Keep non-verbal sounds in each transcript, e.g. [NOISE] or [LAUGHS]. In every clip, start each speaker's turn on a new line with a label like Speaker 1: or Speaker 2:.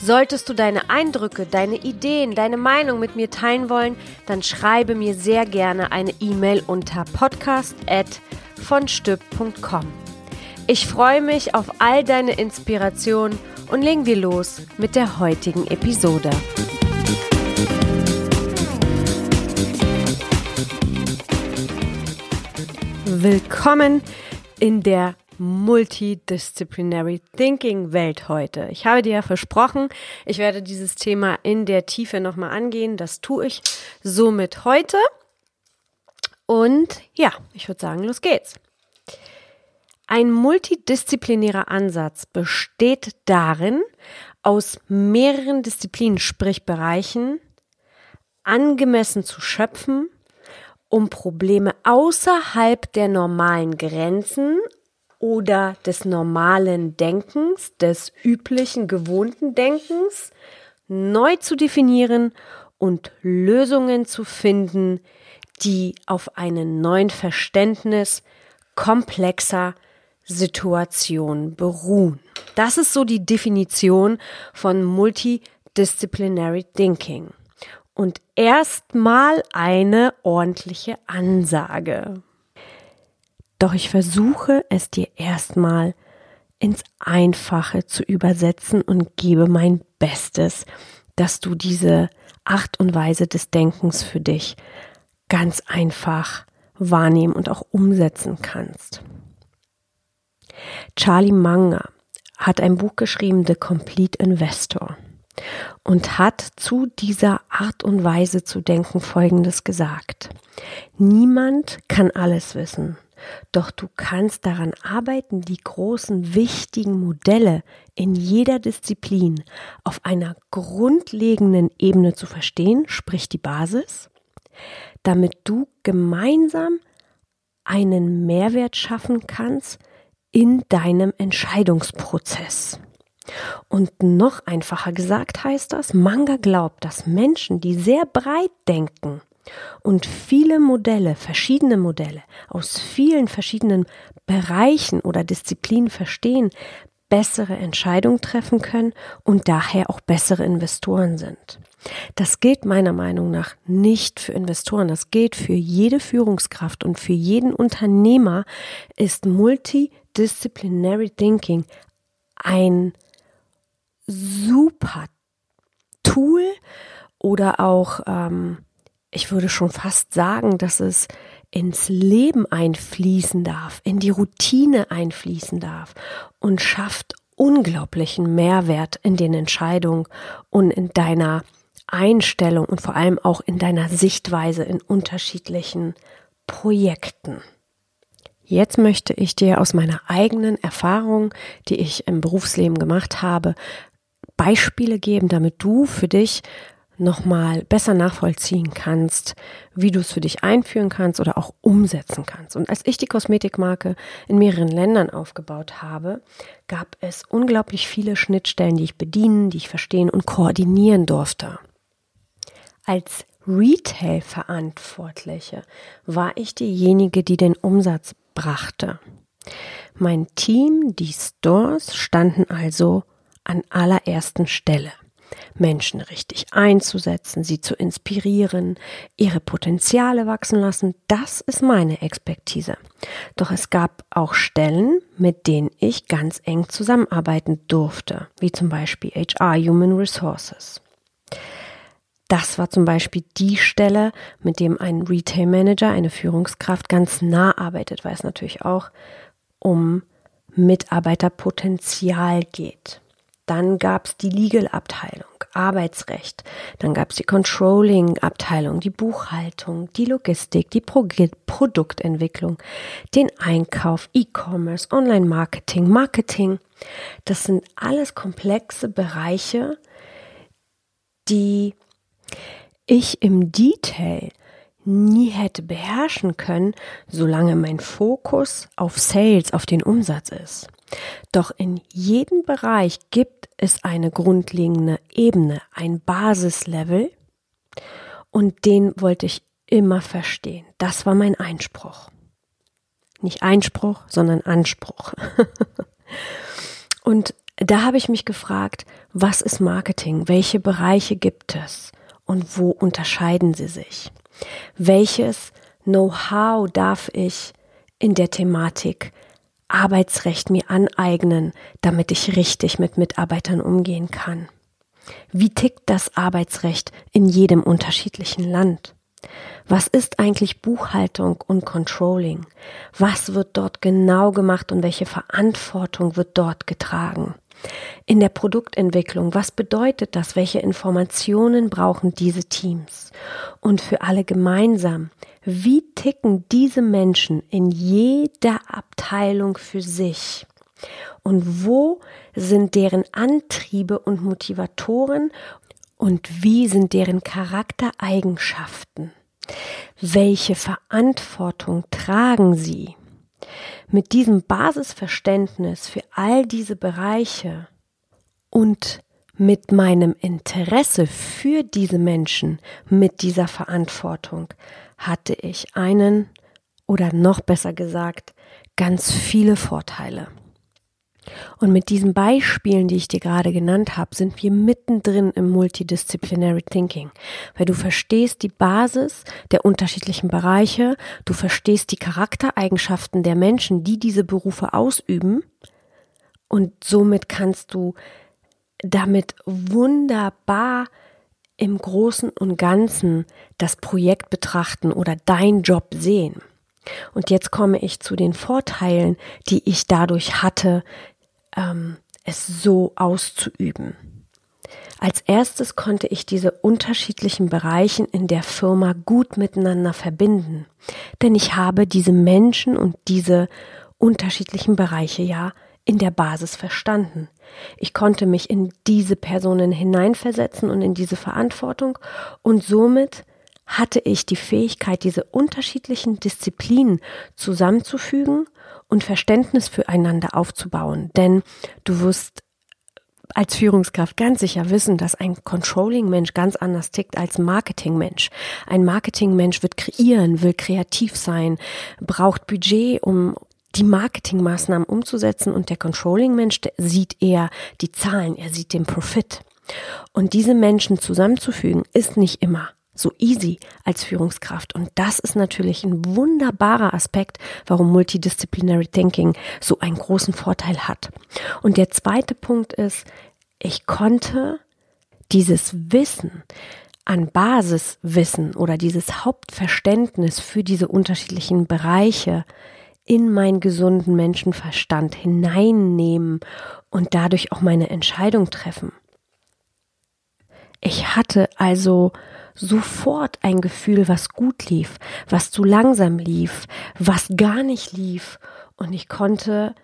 Speaker 1: Solltest du deine Eindrücke, deine Ideen, deine Meinung mit mir teilen wollen, dann schreibe mir sehr gerne eine E-Mail unter podcast@vonstück.com. Ich freue mich auf all deine Inspirationen und legen wir los mit der heutigen Episode. Willkommen in der Multidisciplinary Thinking Welt heute. Ich habe dir ja versprochen, ich werde dieses Thema in der Tiefe nochmal angehen. Das tue ich somit heute. Und ja, ich würde sagen, los geht's. Ein multidisziplinärer Ansatz besteht darin, aus mehreren Disziplinen, sprich Bereichen, angemessen zu schöpfen, um Probleme außerhalb der normalen Grenzen oder des normalen Denkens, des üblichen, gewohnten Denkens neu zu definieren und Lösungen zu finden, die auf einem neuen Verständnis komplexer Situation beruhen. Das ist so die Definition von Multidisciplinary Thinking. Und erstmal eine ordentliche Ansage. Doch ich versuche es dir erstmal ins Einfache zu übersetzen und gebe mein Bestes, dass du diese Art und Weise des Denkens für dich ganz einfach wahrnehmen und auch umsetzen kannst. Charlie Munger hat ein Buch geschrieben, The Complete Investor, und hat zu dieser Art und Weise zu denken Folgendes gesagt. Niemand kann alles wissen. Doch du kannst daran arbeiten, die großen, wichtigen Modelle in jeder Disziplin auf einer grundlegenden Ebene zu verstehen, sprich die Basis, damit du gemeinsam einen Mehrwert schaffen kannst in deinem Entscheidungsprozess. Und noch einfacher gesagt heißt das, Manga glaubt, dass Menschen, die sehr breit denken, und viele Modelle, verschiedene Modelle aus vielen verschiedenen Bereichen oder Disziplinen verstehen, bessere Entscheidungen treffen können und daher auch bessere Investoren sind. Das gilt meiner Meinung nach nicht für Investoren, das gilt für jede Führungskraft und für jeden Unternehmer ist Multidisciplinary Thinking ein super Tool oder auch ähm, ich würde schon fast sagen, dass es ins Leben einfließen darf, in die Routine einfließen darf und schafft unglaublichen Mehrwert in den Entscheidungen und in deiner Einstellung und vor allem auch in deiner Sichtweise in unterschiedlichen Projekten. Jetzt möchte ich dir aus meiner eigenen Erfahrung, die ich im Berufsleben gemacht habe, Beispiele geben, damit du für dich nochmal besser nachvollziehen kannst, wie du es für dich einführen kannst oder auch umsetzen kannst. Und als ich die Kosmetikmarke in mehreren Ländern aufgebaut habe, gab es unglaublich viele Schnittstellen, die ich bedienen, die ich verstehen und koordinieren durfte. Als Retail-Verantwortliche war ich diejenige, die den Umsatz brachte. Mein Team, die Stores, standen also an allerersten Stelle. Menschen richtig einzusetzen, sie zu inspirieren, ihre Potenziale wachsen lassen, das ist meine Expertise. Doch es gab auch Stellen, mit denen ich ganz eng zusammenarbeiten durfte, wie zum Beispiel HR Human Resources. Das war zum Beispiel die Stelle, mit dem ein Retail Manager, eine Führungskraft ganz nah arbeitet, weil es natürlich auch um Mitarbeiterpotenzial geht. Dann gab es die Legal-Abteilung, Arbeitsrecht. Dann gab es die Controlling-Abteilung, die Buchhaltung, die Logistik, die Pro Produktentwicklung, den Einkauf, E-Commerce, Online-Marketing, Marketing. Das sind alles komplexe Bereiche, die ich im Detail nie hätte beherrschen können, solange mein Fokus auf Sales, auf den Umsatz ist. Doch in jedem Bereich gibt es eine grundlegende Ebene, ein Basislevel und den wollte ich immer verstehen. Das war mein Einspruch. Nicht Einspruch, sondern Anspruch. [LAUGHS] und da habe ich mich gefragt, was ist Marketing? Welche Bereiche gibt es? Und wo unterscheiden sie sich? Welches Know-how darf ich in der Thematik Arbeitsrecht mir aneignen, damit ich richtig mit Mitarbeitern umgehen kann? Wie tickt das Arbeitsrecht in jedem unterschiedlichen Land? Was ist eigentlich Buchhaltung und Controlling? Was wird dort genau gemacht und welche Verantwortung wird dort getragen? In der Produktentwicklung, was bedeutet das? Welche Informationen brauchen diese Teams? Und für alle gemeinsam, wie ticken diese Menschen in jeder Abteilung für sich? Und wo sind deren Antriebe und Motivatoren und wie sind deren Charaktereigenschaften? Welche Verantwortung tragen sie? Mit diesem Basisverständnis für all diese Bereiche und mit meinem Interesse für diese Menschen, mit dieser Verantwortung, hatte ich einen oder noch besser gesagt, ganz viele Vorteile. Und mit diesen Beispielen, die ich dir gerade genannt habe, sind wir mittendrin im Multidisciplinary Thinking, weil du verstehst die Basis der unterschiedlichen Bereiche, du verstehst die Charaktereigenschaften der Menschen, die diese Berufe ausüben und somit kannst du damit wunderbar im Großen und Ganzen das Projekt betrachten oder dein Job sehen. Und jetzt komme ich zu den Vorteilen, die ich dadurch hatte, ähm, es so auszuüben. Als erstes konnte ich diese unterschiedlichen Bereichen in der Firma gut miteinander verbinden, denn ich habe diese Menschen und diese unterschiedlichen Bereiche ja in der Basis verstanden. Ich konnte mich in diese Personen hineinversetzen und in diese Verantwortung und somit hatte ich die Fähigkeit, diese unterschiedlichen Disziplinen zusammenzufügen und Verständnis füreinander aufzubauen. Denn du wirst als Führungskraft ganz sicher wissen, dass ein Controlling-Mensch ganz anders tickt als Marketing-Mensch. Ein Marketing-Mensch wird kreieren, will kreativ sein, braucht Budget, um die Marketingmaßnahmen umzusetzen und der Controlling-Mensch sieht eher die Zahlen, er sieht den Profit. Und diese Menschen zusammenzufügen ist nicht immer so easy als Führungskraft. Und das ist natürlich ein wunderbarer Aspekt, warum Multidisciplinary Thinking so einen großen Vorteil hat. Und der zweite Punkt ist, ich konnte dieses Wissen an Basiswissen oder dieses Hauptverständnis für diese unterschiedlichen Bereiche in meinen gesunden Menschenverstand hineinnehmen und dadurch auch meine Entscheidung treffen. Ich hatte also sofort ein Gefühl, was gut lief, was zu langsam lief, was gar nicht lief. Und ich konnte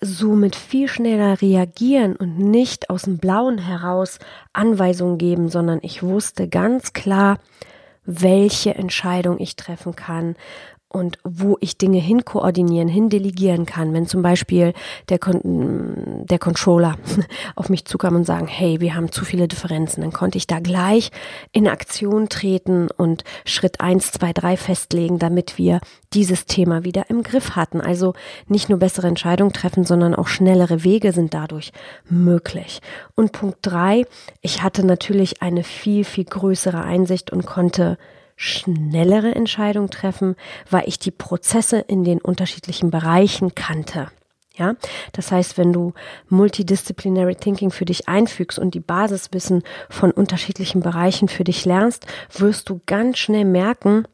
Speaker 1: somit viel schneller reagieren und nicht aus dem Blauen heraus Anweisungen geben, sondern ich wusste ganz klar, welche Entscheidung ich treffen kann, und wo ich Dinge hinkoordinieren, hindelegieren kann. Wenn zum Beispiel der, Con der Controller [LAUGHS] auf mich zukam und sagen, hey, wir haben zu viele Differenzen, dann konnte ich da gleich in Aktion treten und Schritt eins, zwei, drei festlegen, damit wir dieses Thema wieder im Griff hatten. Also nicht nur bessere Entscheidungen treffen, sondern auch schnellere Wege sind dadurch möglich. Und Punkt drei, ich hatte natürlich eine viel, viel größere Einsicht und konnte schnellere Entscheidungen treffen, weil ich die Prozesse in den unterschiedlichen Bereichen kannte. Ja, das heißt, wenn du Multidisciplinary Thinking für dich einfügst und die Basiswissen von unterschiedlichen Bereichen für dich lernst, wirst du ganz schnell merken,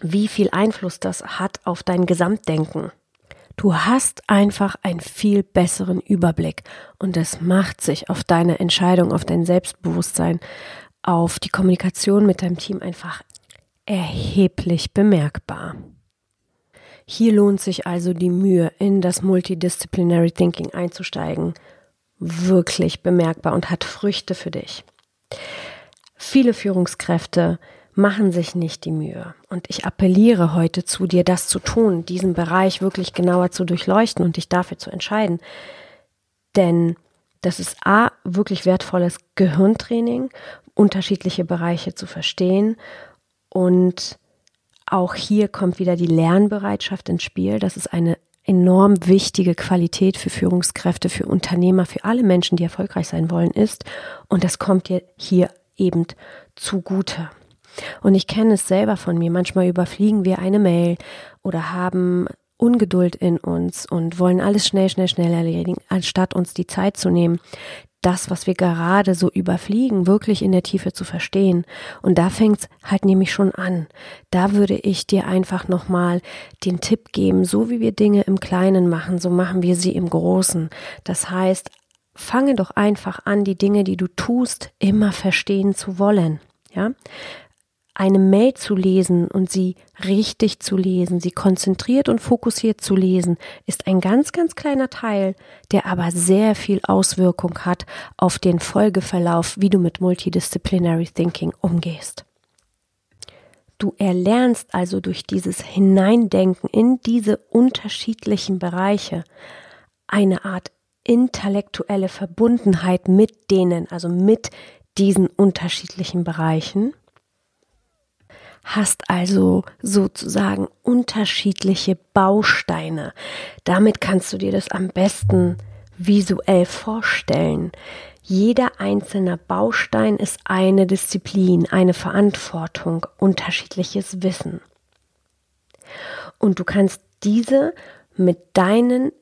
Speaker 1: wie viel Einfluss das hat auf dein Gesamtdenken. Du hast einfach einen viel besseren Überblick und es macht sich auf deine Entscheidung, auf dein Selbstbewusstsein, auf die Kommunikation mit deinem Team einfach erheblich bemerkbar. Hier lohnt sich also die Mühe, in das Multidisciplinary Thinking einzusteigen, wirklich bemerkbar und hat Früchte für dich. Viele Führungskräfte machen sich nicht die Mühe. Und ich appelliere heute zu dir, das zu tun, diesen Bereich wirklich genauer zu durchleuchten und dich dafür zu entscheiden. Denn das ist A, wirklich wertvolles Gehirntraining, unterschiedliche Bereiche zu verstehen. Und auch hier kommt wieder die Lernbereitschaft ins Spiel. Das ist eine enorm wichtige Qualität für Führungskräfte, für Unternehmer, für alle Menschen, die erfolgreich sein wollen, ist. Und das kommt dir hier eben zugute. Und ich kenne es selber von mir. Manchmal überfliegen wir eine Mail oder haben Ungeduld in uns und wollen alles schnell, schnell, schnell erledigen, anstatt uns die Zeit zu nehmen, das, was wir gerade so überfliegen, wirklich in der Tiefe zu verstehen. Und da fängt's halt nämlich schon an. Da würde ich dir einfach nochmal den Tipp geben, so wie wir Dinge im Kleinen machen, so machen wir sie im Großen. Das heißt, fange doch einfach an, die Dinge, die du tust, immer verstehen zu wollen. Ja, eine Mail zu lesen und sie richtig zu lesen, sie konzentriert und fokussiert zu lesen, ist ein ganz, ganz kleiner Teil, der aber sehr viel Auswirkung hat auf den Folgeverlauf, wie du mit Multidisciplinary Thinking umgehst. Du erlernst also durch dieses Hineindenken in diese unterschiedlichen Bereiche eine Art intellektuelle Verbundenheit mit denen, also mit diesen unterschiedlichen Bereichen hast also sozusagen unterschiedliche Bausteine. Damit kannst du dir das am besten visuell vorstellen. Jeder einzelne Baustein ist eine Disziplin, eine Verantwortung, unterschiedliches Wissen. Und du kannst diese mit deinen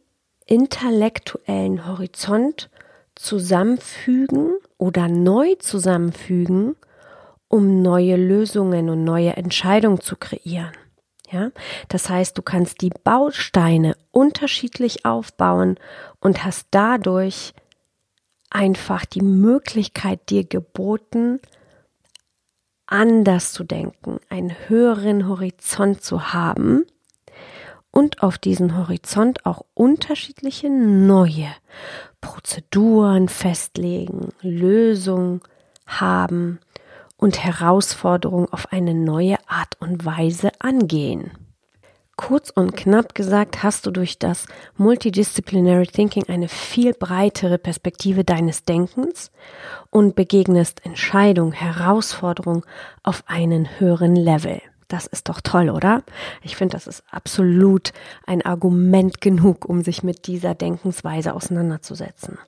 Speaker 1: intellektuellen Horizont zusammenfügen oder neu zusammenfügen um neue Lösungen und neue Entscheidungen zu kreieren. Ja, das heißt, du kannst die Bausteine unterschiedlich aufbauen und hast dadurch einfach die Möglichkeit dir geboten, anders zu denken, einen höheren Horizont zu haben und auf diesen Horizont auch unterschiedliche neue Prozeduren festlegen, Lösungen haben und Herausforderungen auf eine neue Art und Weise angehen. Kurz und knapp gesagt hast du durch das Multidisciplinary Thinking eine viel breitere Perspektive deines Denkens und begegnest Entscheidung, Herausforderung auf einen höheren Level. Das ist doch toll, oder? Ich finde, das ist absolut ein Argument genug, um sich mit dieser Denkensweise auseinanderzusetzen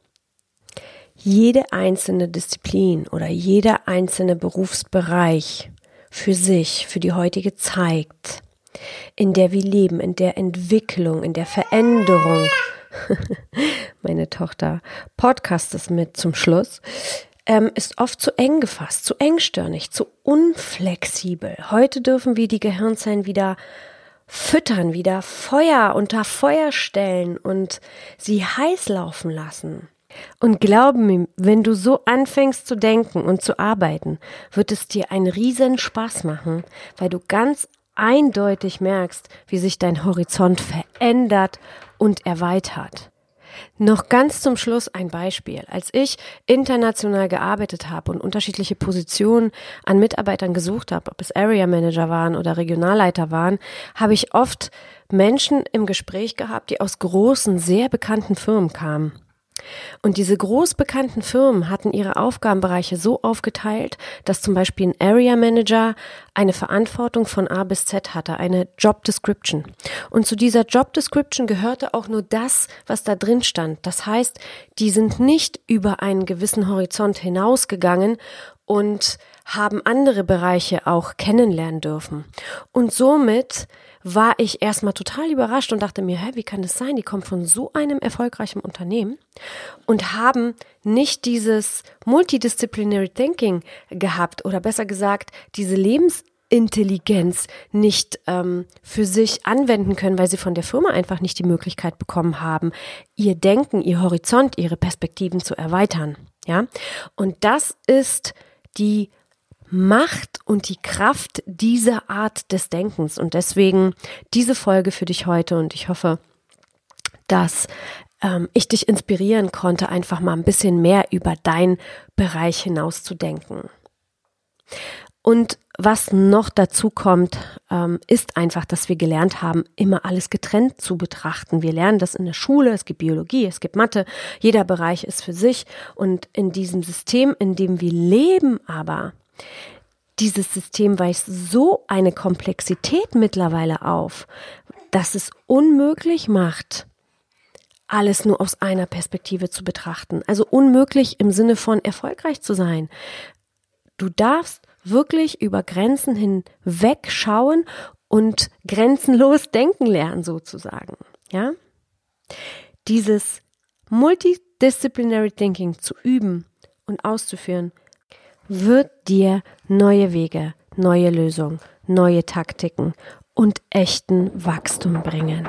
Speaker 1: jede einzelne Disziplin oder jeder einzelne Berufsbereich für sich, für die heutige Zeit, in der wir leben, in der Entwicklung, in der Veränderung. [LAUGHS] Meine Tochter podcastet mit zum Schluss. Ähm, ist oft zu eng gefasst, zu engstirnig, zu unflexibel. Heute dürfen wir die Gehirnzellen wieder füttern, wieder Feuer unter Feuer stellen und sie heiß laufen lassen. Und glaube mir, wenn du so anfängst zu denken und zu arbeiten, wird es dir einen riesen Spaß machen, weil du ganz eindeutig merkst, wie sich dein Horizont verändert und erweitert. Noch ganz zum Schluss ein Beispiel. Als ich international gearbeitet habe und unterschiedliche Positionen an Mitarbeitern gesucht habe, ob es Area Manager waren oder Regionalleiter waren, habe ich oft Menschen im Gespräch gehabt, die aus großen, sehr bekannten Firmen kamen. Und diese großbekannten Firmen hatten ihre Aufgabenbereiche so aufgeteilt, dass zum Beispiel ein Area Manager eine Verantwortung von A bis Z hatte, eine Job Description. Und zu dieser Job Description gehörte auch nur das, was da drin stand. Das heißt, die sind nicht über einen gewissen Horizont hinausgegangen und haben andere Bereiche auch kennenlernen dürfen. Und somit war ich erstmal total überrascht und dachte mir, hä, wie kann das sein? Die kommen von so einem erfolgreichen Unternehmen und haben nicht dieses Multidisciplinary Thinking gehabt oder besser gesagt, diese Lebensintelligenz nicht ähm, für sich anwenden können, weil sie von der Firma einfach nicht die Möglichkeit bekommen haben, ihr Denken, ihr Horizont, ihre Perspektiven zu erweitern. Ja, und das ist die Macht und die Kraft dieser Art des Denkens. Und deswegen diese Folge für dich heute und ich hoffe, dass ähm, ich dich inspirieren konnte, einfach mal ein bisschen mehr über deinen Bereich hinaus zu denken. Und was noch dazu kommt, ähm, ist einfach, dass wir gelernt haben, immer alles getrennt zu betrachten. Wir lernen das in der Schule, es gibt Biologie, es gibt Mathe, jeder Bereich ist für sich. Und in diesem System, in dem wir leben aber, dieses System weist so eine Komplexität mittlerweile auf, dass es unmöglich macht, alles nur aus einer Perspektive zu betrachten. Also unmöglich im Sinne von erfolgreich zu sein. Du darfst wirklich über Grenzen hinweg schauen und grenzenlos [LAUGHS] denken lernen sozusagen. Ja? Dieses Multidisciplinary Thinking zu üben und auszuführen, wird dir neue Wege, neue Lösungen, neue Taktiken und echten Wachstum bringen.